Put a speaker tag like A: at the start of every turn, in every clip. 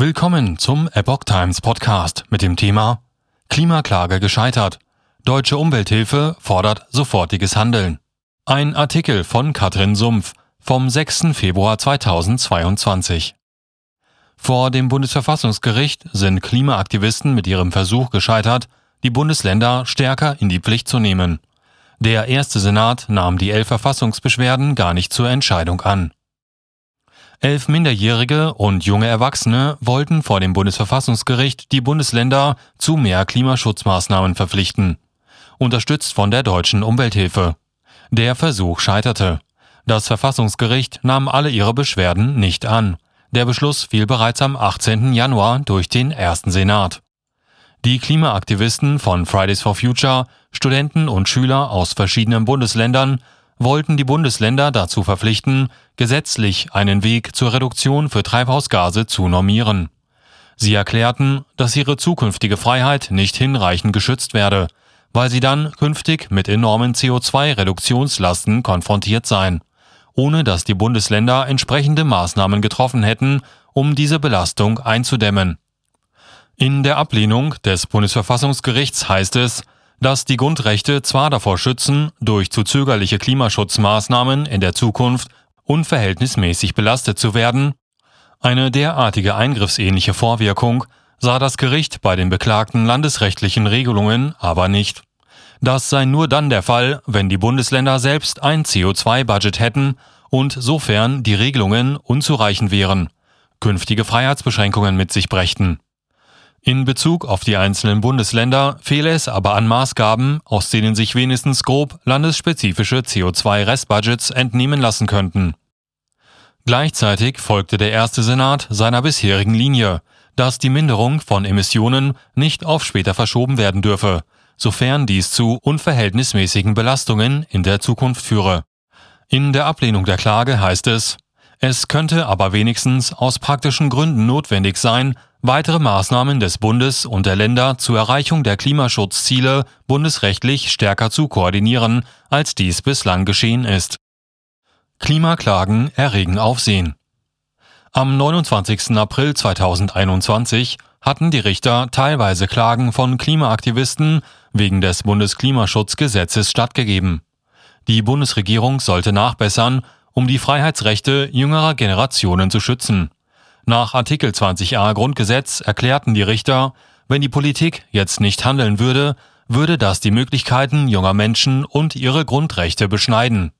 A: Willkommen zum Epoch Times Podcast mit dem Thema Klimaklage gescheitert. Deutsche Umwelthilfe fordert sofortiges Handeln. Ein Artikel von Katrin Sumpf vom 6. Februar 2022. Vor dem Bundesverfassungsgericht sind Klimaaktivisten mit ihrem Versuch gescheitert, die Bundesländer stärker in die Pflicht zu nehmen. Der erste Senat nahm die elf Verfassungsbeschwerden gar nicht zur Entscheidung an. Elf Minderjährige und junge Erwachsene wollten vor dem Bundesverfassungsgericht die Bundesländer zu mehr Klimaschutzmaßnahmen verpflichten, unterstützt von der deutschen Umwelthilfe. Der Versuch scheiterte. Das Verfassungsgericht nahm alle ihre Beschwerden nicht an. Der Beschluss fiel bereits am 18. Januar durch den ersten Senat. Die Klimaaktivisten von Fridays for Future, Studenten und Schüler aus verschiedenen Bundesländern wollten die Bundesländer dazu verpflichten, gesetzlich einen Weg zur Reduktion für Treibhausgase zu normieren. Sie erklärten, dass ihre zukünftige Freiheit nicht hinreichend geschützt werde, weil sie dann künftig mit enormen CO2-Reduktionslasten konfrontiert seien, ohne dass die Bundesländer entsprechende Maßnahmen getroffen hätten, um diese Belastung einzudämmen. In der Ablehnung des Bundesverfassungsgerichts heißt es, dass die Grundrechte zwar davor schützen, durch zu zögerliche Klimaschutzmaßnahmen in der Zukunft unverhältnismäßig belastet zu werden, eine derartige eingriffsähnliche Vorwirkung sah das Gericht bei den beklagten landesrechtlichen Regelungen aber nicht. Das sei nur dann der Fall, wenn die Bundesländer selbst ein CO2-Budget hätten und sofern die Regelungen unzureichend wären, künftige Freiheitsbeschränkungen mit sich brächten. In Bezug auf die einzelnen Bundesländer fehle es aber an Maßgaben, aus denen sich wenigstens grob landesspezifische CO2-Restbudgets entnehmen lassen könnten. Gleichzeitig folgte der erste Senat seiner bisherigen Linie, dass die Minderung von Emissionen nicht auf später verschoben werden dürfe, sofern dies zu unverhältnismäßigen Belastungen in der Zukunft führe. In der Ablehnung der Klage heißt es, es könnte aber wenigstens aus praktischen Gründen notwendig sein, weitere Maßnahmen des Bundes und der Länder zur Erreichung der Klimaschutzziele bundesrechtlich stärker zu koordinieren, als dies bislang geschehen ist. Klimaklagen erregen Aufsehen. Am 29. April 2021 hatten die Richter teilweise Klagen von Klimaaktivisten wegen des Bundesklimaschutzgesetzes stattgegeben. Die Bundesregierung sollte nachbessern, um die Freiheitsrechte jüngerer Generationen zu schützen. Nach Artikel 20a Grundgesetz erklärten die Richter, wenn die Politik jetzt nicht handeln würde, würde das die Möglichkeiten junger Menschen und ihre Grundrechte beschneiden.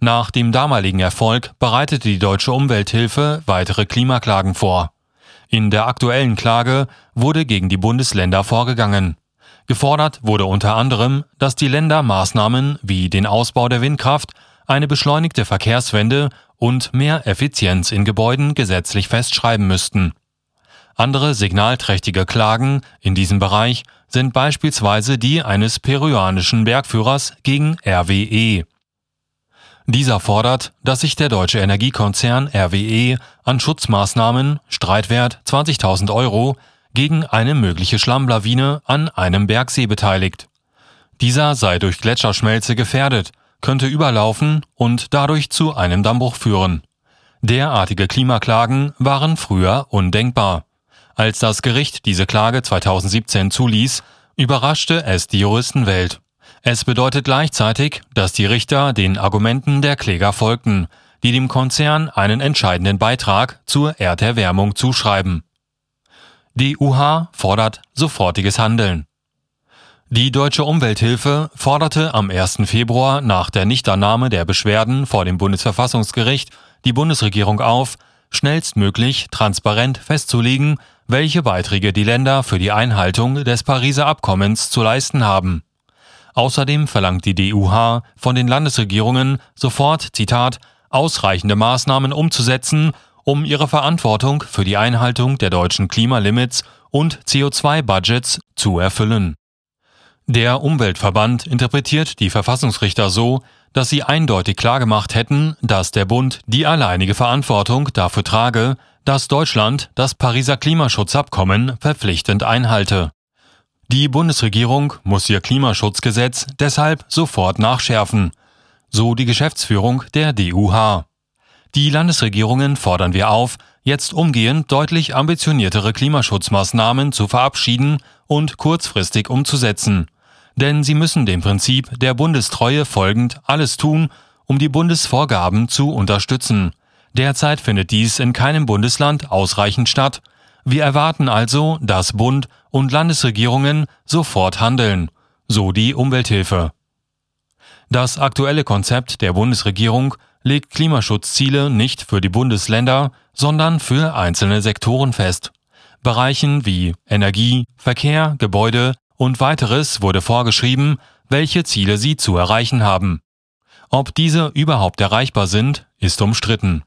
A: Nach dem damaligen Erfolg bereitete die deutsche Umwelthilfe weitere Klimaklagen vor. In der aktuellen Klage wurde gegen die Bundesländer vorgegangen. Gefordert wurde unter anderem, dass die Länder Maßnahmen wie den Ausbau der Windkraft, eine beschleunigte Verkehrswende und mehr Effizienz in Gebäuden gesetzlich festschreiben müssten. Andere signalträchtige Klagen in diesem Bereich sind beispielsweise die eines peruanischen Bergführers gegen RWE. Dieser fordert, dass sich der deutsche Energiekonzern RWE an Schutzmaßnahmen, Streitwert 20.000 Euro, gegen eine mögliche Schlammlawine an einem Bergsee beteiligt. Dieser sei durch Gletscherschmelze gefährdet könnte überlaufen und dadurch zu einem Dammbruch führen. Derartige Klimaklagen waren früher undenkbar. Als das Gericht diese Klage 2017 zuließ, überraschte es die Juristenwelt. Es bedeutet gleichzeitig, dass die Richter den Argumenten der Kläger folgten, die dem Konzern einen entscheidenden Beitrag zur Erderwärmung zuschreiben. Die UH fordert sofortiges Handeln. Die Deutsche Umwelthilfe forderte am 1. Februar nach der Nichtannahme der Beschwerden vor dem Bundesverfassungsgericht die Bundesregierung auf, schnellstmöglich transparent festzulegen, welche Beiträge die Länder für die Einhaltung des Pariser Abkommens zu leisten haben. Außerdem verlangt die DUH von den Landesregierungen sofort, Zitat, ausreichende Maßnahmen umzusetzen, um ihre Verantwortung für die Einhaltung der deutschen Klimalimits und CO2-Budgets zu erfüllen. Der Umweltverband interpretiert die Verfassungsrichter so, dass sie eindeutig klargemacht hätten, dass der Bund die alleinige Verantwortung dafür trage, dass Deutschland das Pariser Klimaschutzabkommen verpflichtend einhalte. Die Bundesregierung muss ihr Klimaschutzgesetz deshalb sofort nachschärfen, so die Geschäftsführung der DUH. Die Landesregierungen fordern wir auf, jetzt umgehend deutlich ambitioniertere Klimaschutzmaßnahmen zu verabschieden und kurzfristig umzusetzen. Denn sie müssen dem Prinzip der Bundestreue folgend alles tun, um die Bundesvorgaben zu unterstützen. Derzeit findet dies in keinem Bundesland ausreichend statt. Wir erwarten also, dass Bund und Landesregierungen sofort handeln, so die Umwelthilfe. Das aktuelle Konzept der Bundesregierung legt Klimaschutzziele nicht für die Bundesländer, sondern für einzelne Sektoren fest. Bereichen wie Energie, Verkehr, Gebäude und weiteres wurde vorgeschrieben, welche Ziele sie zu erreichen haben. Ob diese überhaupt erreichbar sind, ist umstritten.